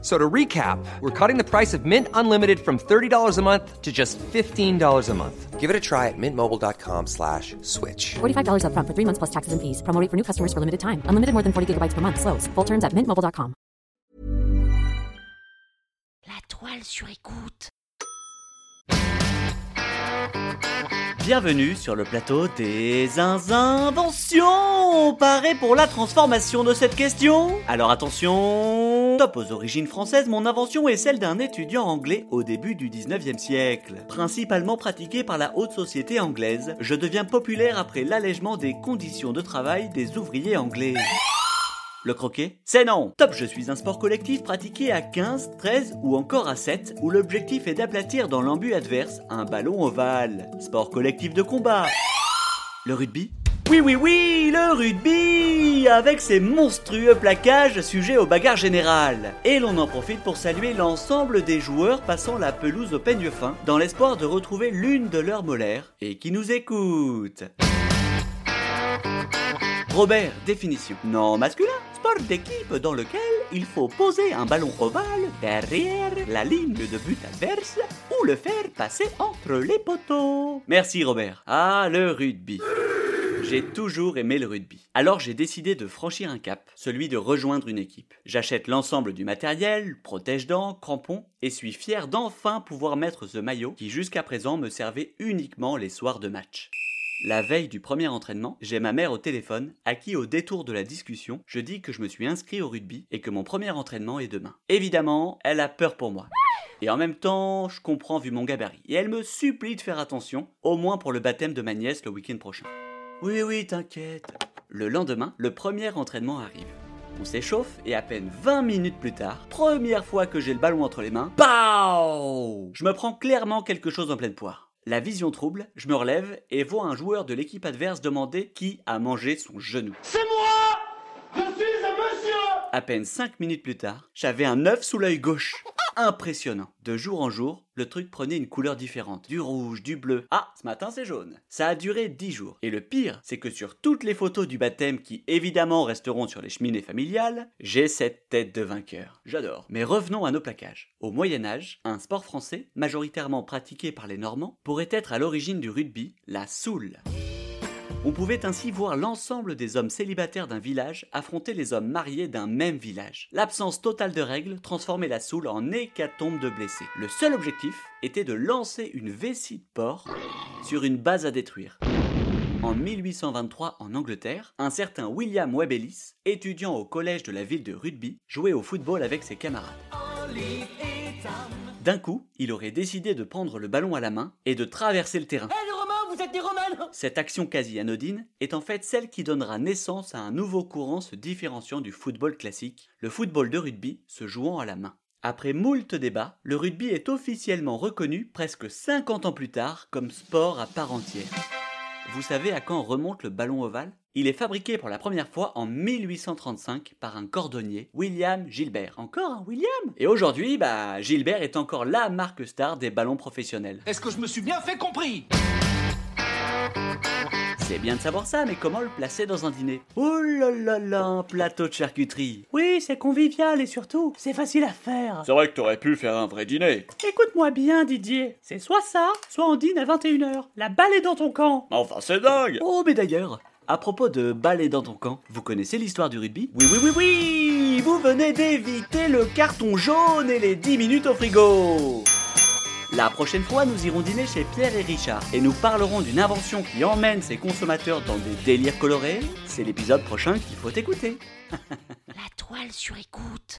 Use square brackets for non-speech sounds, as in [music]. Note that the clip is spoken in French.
So to recap, we're cutting the price of Mint Unlimited from $30 a month to just $15 a month. Give it a try at mintmobile.com slash switch. $45 upfront for three months plus taxes and fees. Promo rate for new customers for limited time. Unlimited more than 40 gigabytes per month. Slows. Full terms at mintmobile.com. La toile sur écoute. Bienvenue sur le plateau des inventions Paré pour la transformation de cette question Alors attention Top aux origines françaises, mon invention est celle d'un étudiant anglais au début du 19e siècle. Principalement pratiquée par la haute société anglaise, je deviens populaire après l'allègement des conditions de travail des ouvriers anglais. Le croquet? C'est non Top, je suis un sport collectif pratiqué à 15, 13 ou encore à 7, où l'objectif est d'aplatir dans l'embut adverse un ballon ovale. Sport collectif de combat. Le rugby? Oui, oui, oui, le rugby Avec ses monstrueux plaquages sujets aux bagarres générales. Et l'on en profite pour saluer l'ensemble des joueurs passant la pelouse au peigne fin, dans l'espoir de retrouver l'une de leurs molaires, et qui nous écoutent. Robert, définition. Non masculin, sport d'équipe dans lequel il faut poser un ballon ovale derrière la ligne de but adverse ou le faire passer entre les poteaux. Merci Robert. Ah, le rugby. J'ai toujours aimé le rugby. Alors j'ai décidé de franchir un cap, celui de rejoindre une équipe. J'achète l'ensemble du matériel, protège-dents, crampons, et suis fier d'enfin pouvoir mettre ce maillot qui jusqu'à présent me servait uniquement les soirs de match. La veille du premier entraînement, j'ai ma mère au téléphone, à qui au détour de la discussion, je dis que je me suis inscrit au rugby et que mon premier entraînement est demain. Évidemment, elle a peur pour moi. Et en même temps, je comprends vu mon gabarit. Et elle me supplie de faire attention, au moins pour le baptême de ma nièce le week-end prochain. Oui, oui, t'inquiète. Le lendemain, le premier entraînement arrive. On s'échauffe et à peine 20 minutes plus tard, première fois que j'ai le ballon entre les mains, PAO Je me prends clairement quelque chose en pleine poire. La vision trouble, je me relève et vois un joueur de l'équipe adverse demander qui a mangé son genou. C'est moi Je suis un monsieur À peine 5 minutes plus tard, j'avais un œuf sous l'œil gauche. Impressionnant. De jour en jour, le truc prenait une couleur différente. Du rouge, du bleu. Ah, ce matin c'est jaune. Ça a duré 10 jours. Et le pire, c'est que sur toutes les photos du baptême qui évidemment resteront sur les cheminées familiales, j'ai cette tête de vainqueur. J'adore. Mais revenons à nos plaquages. Au Moyen Âge, un sport français, majoritairement pratiqué par les Normands, pourrait être à l'origine du rugby, la soule. On pouvait ainsi voir l'ensemble des hommes célibataires d'un village affronter les hommes mariés d'un même village. L'absence totale de règles transformait la soule en hécatombe de blessés. Le seul objectif était de lancer une vessie de porc sur une base à détruire. En 1823, en Angleterre, un certain William Webelis, étudiant au collège de la ville de Rugby, jouait au football avec ses camarades. D'un coup, il aurait décidé de prendre le ballon à la main et de traverser le terrain. Cette action quasi anodine est en fait celle qui donnera naissance à un nouveau courant se différenciant du football classique, le football de rugby se jouant à la main. Après moult débats, le rugby est officiellement reconnu presque 50 ans plus tard comme sport à part entière. Vous savez à quand remonte le ballon ovale? Il est fabriqué pour la première fois en 1835 par un cordonnier, William Gilbert. Encore un William? Et aujourd'hui, bah, Gilbert est encore la marque star des ballons professionnels. Est-ce que je me suis bien fait compris? C'est bien de savoir ça, mais comment le placer dans un dîner? Oh là là là, un plateau de charcuterie. Oui, c'est convivial et surtout, c'est facile à faire. C'est vrai que t'aurais pu faire un vrai dîner. Écoute-moi bien, Didier, c'est soit ça, soit on dîne à 21h. La balle est dans ton camp. Enfin, c'est dingue. Oh, mais d'ailleurs, à propos de balai dans ton camp, vous connaissez l'histoire du rugby? Oui, oui, oui, oui. Vous venez d'éviter le carton jaune et les 10 minutes au frigo La prochaine fois, nous irons dîner chez Pierre et Richard et nous parlerons d'une invention qui emmène ses consommateurs dans des délires colorés. C'est l'épisode prochain qu'il faut écouter. [laughs] La toile sur écoute.